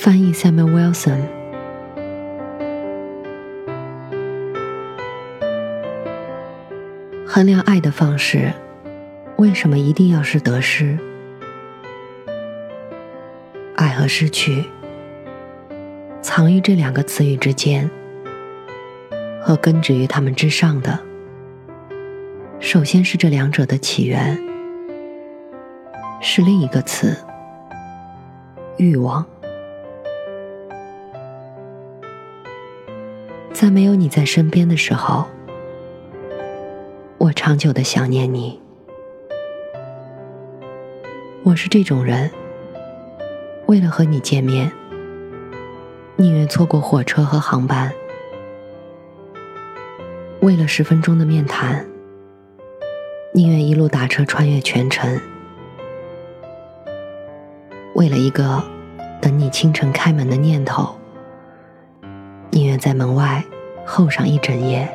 翻译 Samuel Wilson。衡量爱的方式，为什么一定要是得失？爱和失去。藏于这两个词语之间，和根植于它们之上的，首先是这两者的起源，是另一个词——欲望。在没有你在身边的时候，我长久的想念你。我是这种人，为了和你见面。宁愿错过火车和航班，为了十分钟的面谈；宁愿一路打车穿越全城，为了一个等你清晨开门的念头；在门外候上一整夜。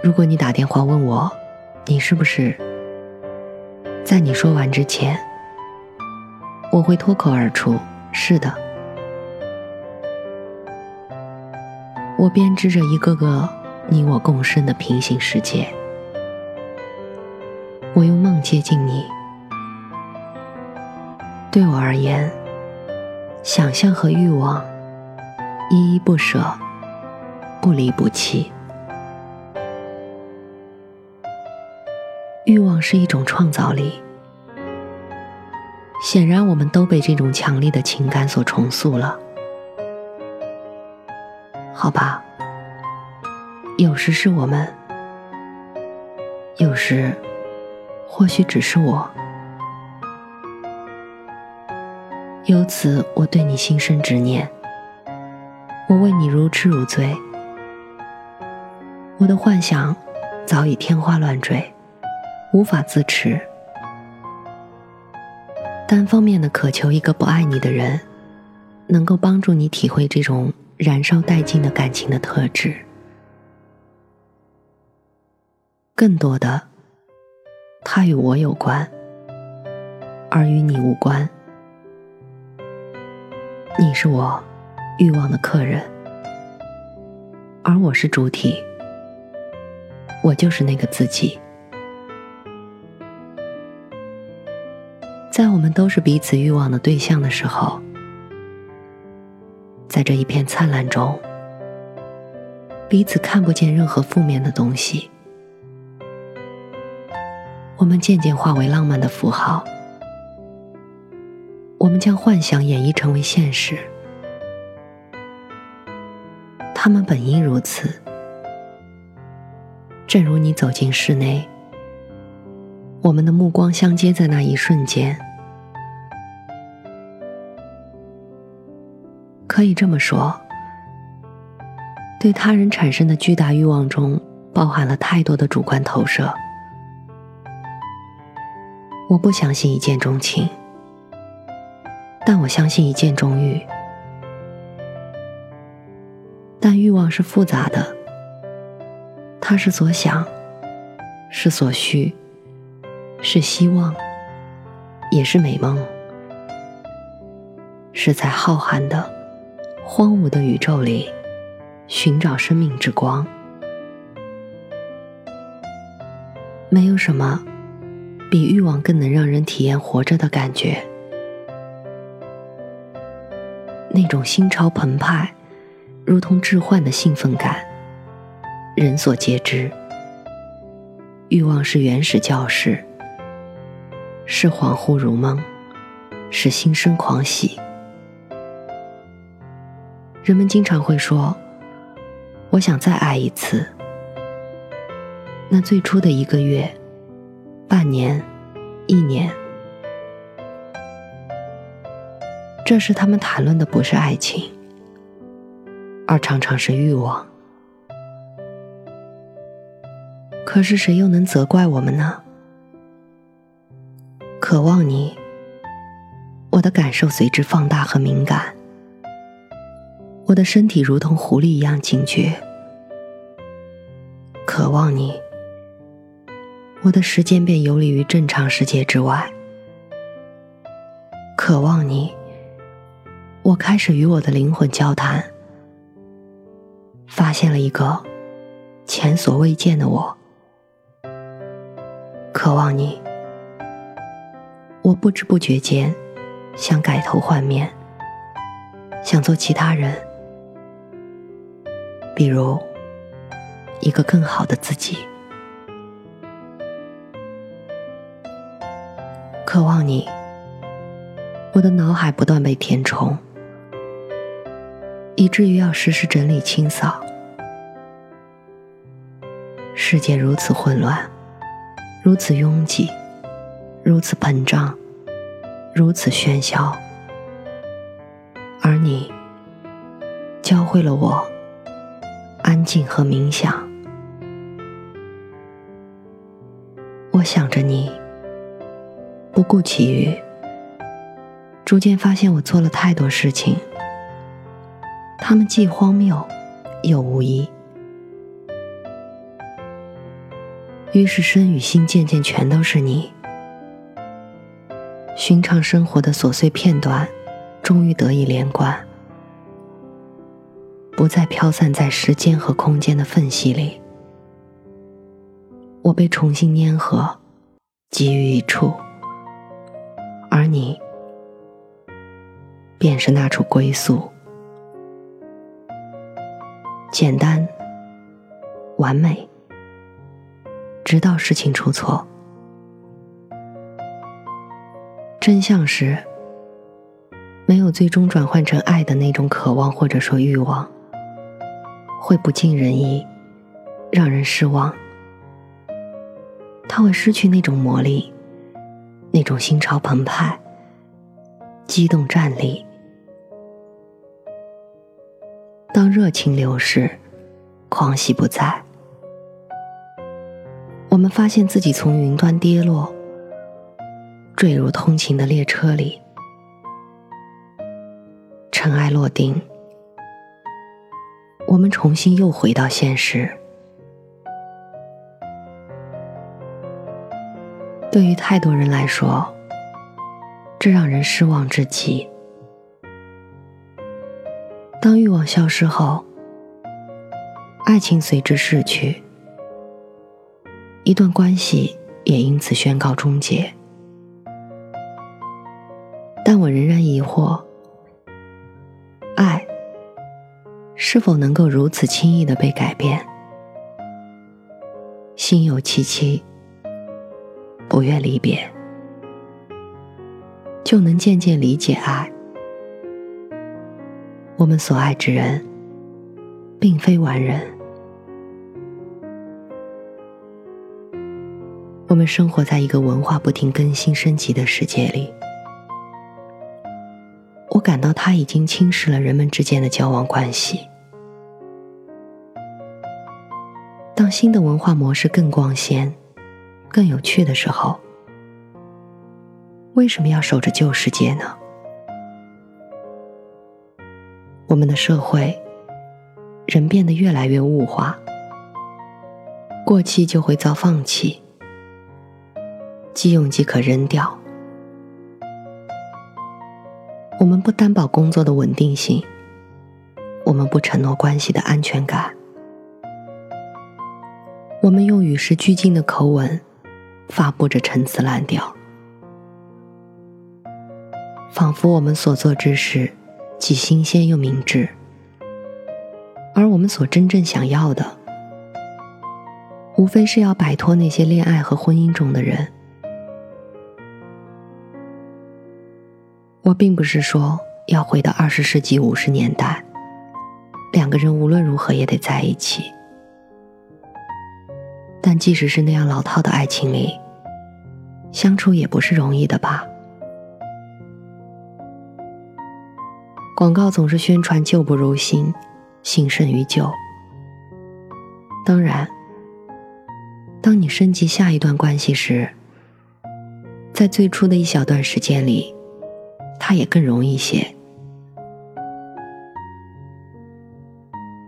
如果你打电话问我，你是不是在你说完之前，我会脱口而出。是的，我编织着一个个你我共生的平行世界。我用梦接近你，对我而言，想象和欲望依依不舍，不离不弃。欲望是一种创造力。显然，我们都被这种强烈的情感所重塑了。好吧，有时是我们，有时或许只是我。由此，我对你心生执念，我为你如痴如醉，我的幻想早已天花乱坠，无法自持。单方面的渴求一个不爱你的人，能够帮助你体会这种燃烧殆尽的感情的特质。更多的，它与我有关，而与你无关。你是我欲望的客人，而我是主体，我就是那个自己。在我们都是彼此欲望的对象的时候，在这一片灿烂中，彼此看不见任何负面的东西。我们渐渐化为浪漫的符号，我们将幻想演绎成为现实。他们本应如此，正如你走进室内。我们的目光相接在那一瞬间，可以这么说：对他人产生的巨大欲望中，包含了太多的主观投射。我不相信一见钟情，但我相信一见钟欲。但欲望是复杂的，它是所想，是所需。是希望，也是美梦，是在浩瀚的、荒芜的宇宙里寻找生命之光。没有什么比欲望更能让人体验活着的感觉。那种心潮澎湃、如同置换的兴奋感，人所皆知。欲望是原始教士，是恍惚如梦，是心生狂喜。人们经常会说：“我想再爱一次。”那最初的一个月、半年、一年。这时，他们谈论的不是爱情，而常常是欲望。可是，谁又能责怪我们呢？渴望你，我的感受随之放大和敏感，我的身体如同狐狸一样警觉。渴望你，我的时间便游离于正常世界之外。渴望你。我开始与我的灵魂交谈，发现了一个前所未见的我。渴望你，我不知不觉间想改头换面，想做其他人，比如一个更好的自己。渴望你，我的脑海不断被填充。以至于要时时整理清扫。世界如此混乱，如此拥挤，如此膨胀，如此喧嚣，而你教会了我安静和冥想。我想着你，不顾其余，逐渐发现我做了太多事情。他们既荒谬，又无意。于是身与心渐渐全都是你。寻常生活的琐碎片段，终于得以连贯，不再飘散在时间和空间的缝隙里。我被重新粘合，集于一处，而你，便是那处归宿。简单，完美，直到事情出错。真相是，没有最终转换成爱的那种渴望或者说欲望，会不尽人意，让人失望。它会失去那种魔力，那种心潮澎湃、激动站立。当热情流逝，狂喜不在，我们发现自己从云端跌落，坠入通勤的列车里，尘埃落定，我们重新又回到现实。对于太多人来说，这让人失望至极。当欲望消失后，爱情随之逝去，一段关系也因此宣告终结。但我仍然疑惑：爱是否能够如此轻易的被改变？心有戚戚，不愿离别，就能渐渐理解爱？我们所爱之人，并非完人。我们生活在一个文化不停更新升级的世界里，我感到它已经侵蚀了人们之间的交往关系。当新的文化模式更光鲜、更有趣的时候，为什么要守着旧世界呢？我们的社会，人变得越来越物化，过期就会遭放弃，即用即可扔掉。我们不担保工作的稳定性，我们不承诺关系的安全感，我们用与时俱进的口吻发布着陈词滥调，仿佛我们所做之事。既新鲜又明智。而我们所真正想要的，无非是要摆脱那些恋爱和婚姻中的人。我并不是说要回到二十世纪五十年代，两个人无论如何也得在一起。但即使是那样老套的爱情里，相处也不是容易的吧？广告总是宣传旧不如新，新胜于旧。当然，当你升级下一段关系时，在最初的一小段时间里，它也更容易些。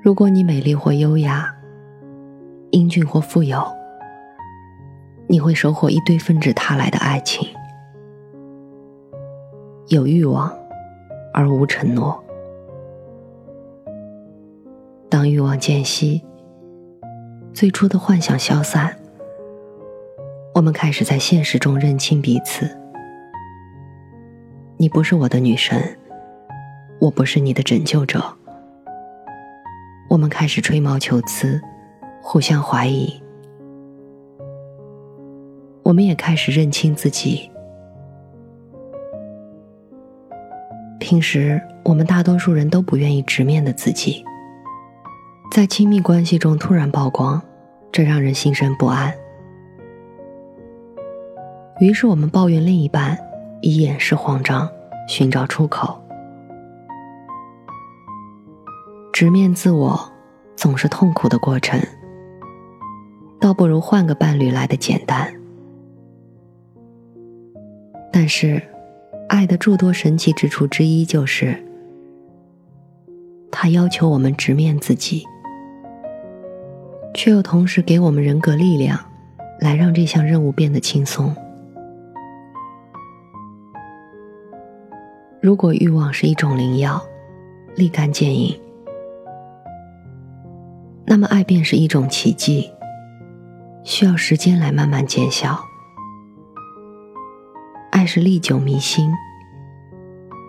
如果你美丽或优雅，英俊或富有，你会收获一堆纷至沓来的爱情，有欲望而无承诺。当欲望渐息，最初的幻想消散，我们开始在现实中认清彼此。你不是我的女神，我不是你的拯救者。我们开始吹毛求疵。互相怀疑，我们也开始认清自己。平时我们大多数人都不愿意直面的自己，在亲密关系中突然曝光，这让人心生不安。于是我们抱怨另一半，以掩饰慌张，寻找出口。直面自我总是痛苦的过程。倒不如换个伴侣来的简单。但是，爱的诸多神奇之处之一就是，它要求我们直面自己，却又同时给我们人格力量，来让这项任务变得轻松。如果欲望是一种灵药，立竿见影，那么爱便是一种奇迹。需要时间来慢慢见效。爱是历久弥新，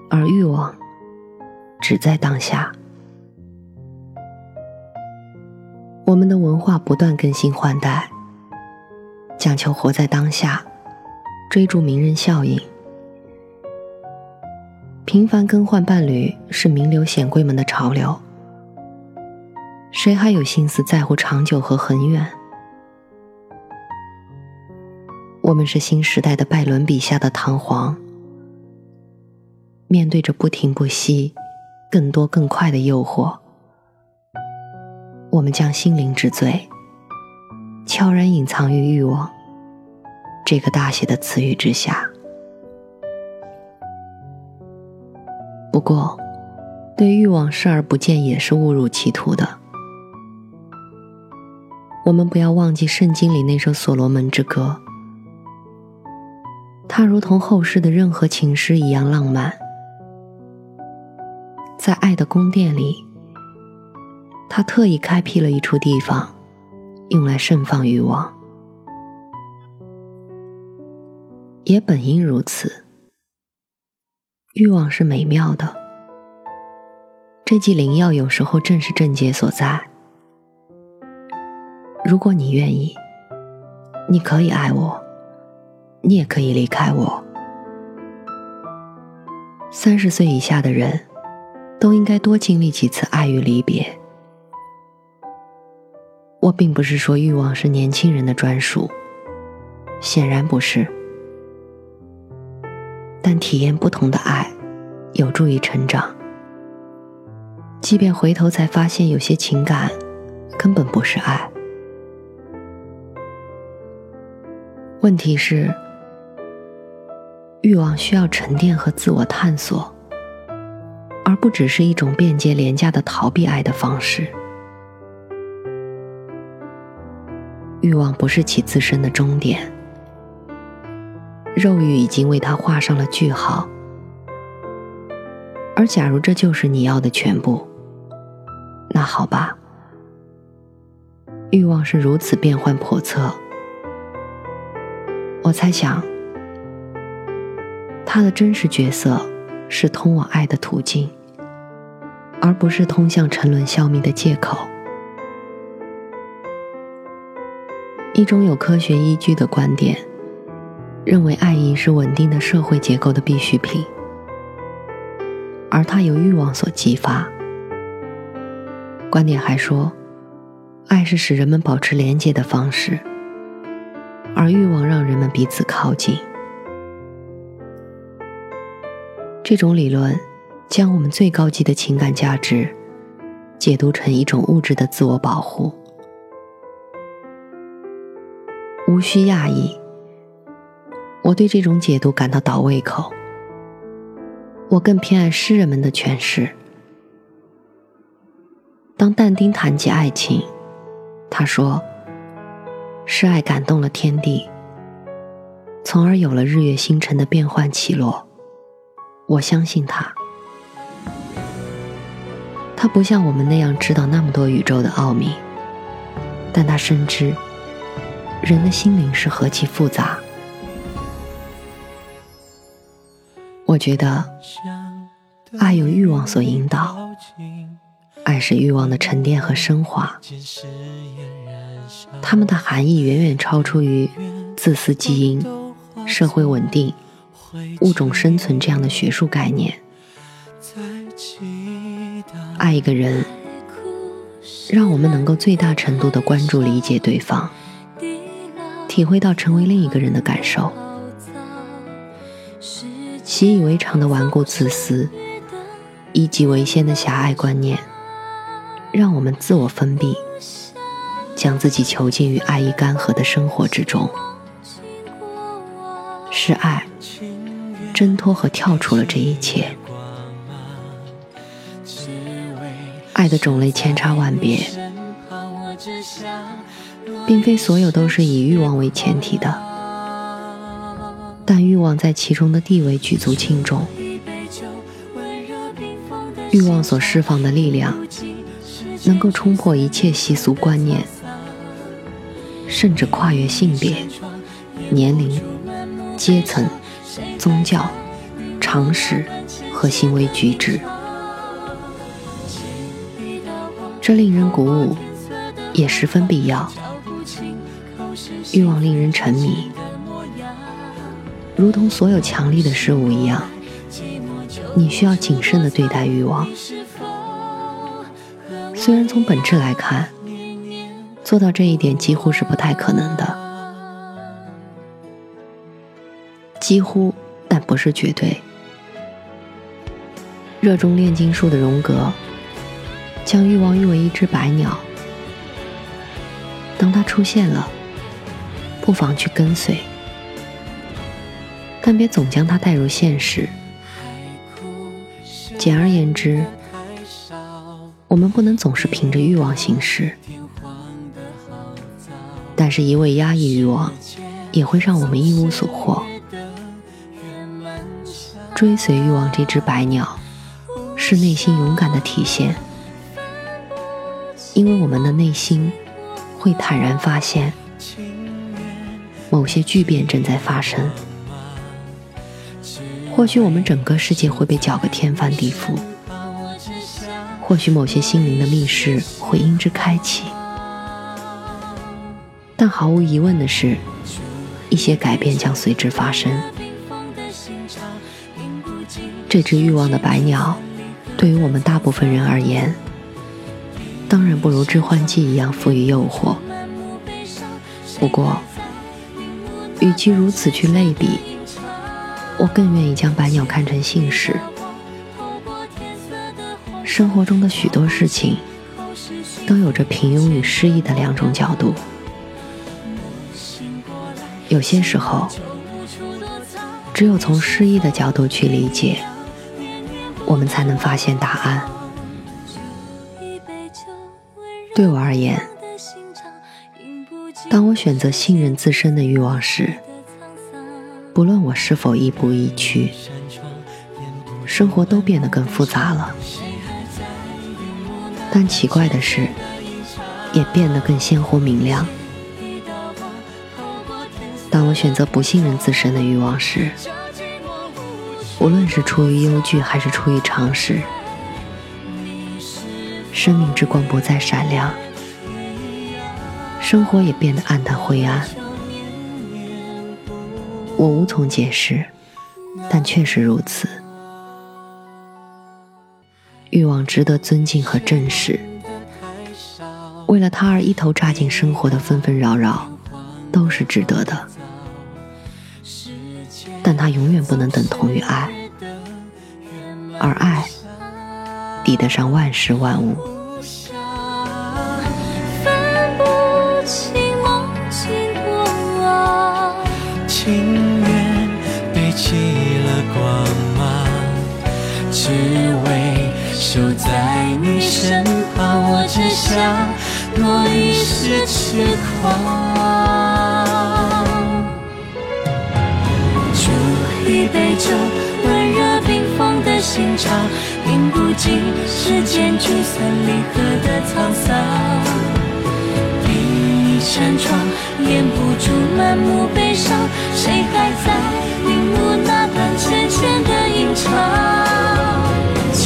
而欲望只在当下。我们的文化不断更新换代，讲求活在当下，追逐名人效应。频繁更换伴侣是名流显贵们的潮流。谁还有心思在乎长久和恒远？我们是新时代的拜伦笔下的唐璜，面对着不停不息、更多更快的诱惑，我们将心灵之最悄然隐藏于欲望这个大写的词语之下。不过，对欲望视而不见也是误入歧途的。我们不要忘记圣经里那首所罗门之歌。它如同后世的任何情诗一样浪漫，在爱的宫殿里，他特意开辟了一处地方，用来盛放欲望。也本应如此，欲望是美妙的，这剂灵药有时候正是症结所在。如果你愿意，你可以爱我。你也可以离开我。三十岁以下的人，都应该多经历几次爱与离别。我并不是说欲望是年轻人的专属，显然不是。但体验不同的爱，有助于成长。即便回头才发现，有些情感根本不是爱。问题是。欲望需要沉淀和自我探索，而不只是一种便捷廉价的逃避爱的方式。欲望不是其自身的终点，肉欲已经为它画上了句号。而假如这就是你要的全部，那好吧。欲望是如此变幻叵测，我猜想。他的真实角色是通往爱的途径，而不是通向沉沦消弭的借口。一种有科学依据的观点，认为爱意是稳定的社会结构的必需品，而它由欲望所激发。观点还说，爱是使人们保持连接的方式，而欲望让人们彼此靠近。这种理论将我们最高级的情感价值解读成一种物质的自我保护。无需讶异，我对这种解读感到倒胃口。我更偏爱诗人们的诠释。当但丁谈及爱情，他说：“是爱感动了天地，从而有了日月星辰的变幻起落。”我相信他。他不像我们那样知道那么多宇宙的奥秘，但他深知。人的心灵是何其复杂。我觉得，爱由欲望所引导，爱是欲望的沉淀和升华。它们的含义远远超出于自私基因、社会稳定、物种生存这样的学术概念。爱一个人，让我们能够最大程度的关注、理解对方。体会到成为另一个人的感受，习以为常的顽固自私、以己为先的狭隘观念，让我们自我封闭，将自己囚禁于爱意干涸的生活之中。是爱挣脱和跳出了这一切。爱的种类千差万别。并非所有都是以欲望为前提的，但欲望在其中的地位举足轻重。欲望所释放的力量，能够冲破一切习俗观念，甚至跨越性别、年龄、阶层、宗教、常识和行为举止。这令人鼓舞，也十分必要。欲望令人沉迷，如同所有强力的事物一样，你需要谨慎的对待欲望。虽然从本质来看，做到这一点几乎是不太可能的。几乎，但不是绝对。热衷炼金术的荣格，将欲望誉为一只白鸟。当它出现了。不妨去跟随，但别总将它带入现实。简而言之，我们不能总是凭着欲望行事，但是，一味压抑欲望，也会让我们一无所获。追随欲望这只白鸟，是内心勇敢的体现，因为我们的内心会坦然发现。某些巨变正在发生，或许我们整个世界会被搅个天翻地覆，或许某些心灵的密室会因之开启，但毫无疑问的是，一些改变将随之发生。这只欲望的白鸟，对于我们大部分人而言，当然不如致幻剂一样富于诱惑。不过，与其如此去类比，我更愿意将白鸟看成信使。生活中的许多事情，都有着平庸与诗意的两种角度。有些时候，只有从诗意的角度去理解，我们才能发现答案。对我而言。当我选择信任自身的欲望时，不论我是否亦步亦趋，生活都变得更复杂了。但奇怪的是，也变得更鲜活明亮。当我选择不信任自身的欲望时，无论是出于忧惧还是出于尝试，生命之光不再闪亮，生活也变得暗淡灰暗。我无从解释，但确实如此。欲望值得尊敬和正视，为了他而一头扎进生活的纷纷扰扰，都是值得的。但它永远不能等同于爱，而爱抵得上万事万物。情愿背弃了光芒，只为守在你身旁。我只想多一丝痴狂。温热冰封的心肠，饮不尽世间聚散离合的沧桑。一扇窗，掩不住满目悲伤。谁还在云雾那般浅浅的吟唱？借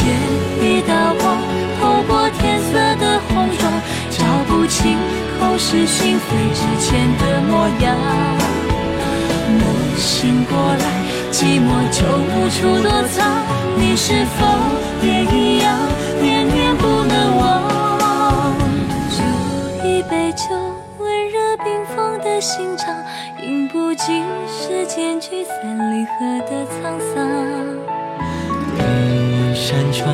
一道光，透过天色的红妆，照不清口是心非之前的模样。梦醒过来。寂寞就无处躲藏，你是否也一样，念念不能忘？煮一杯酒，温热冰封的心肠，饮不尽世间聚散离合的沧桑。闭扇窗，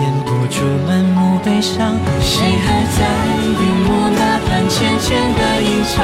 掩不住满目悲伤，谁还在云雾那般浅浅的吟唱？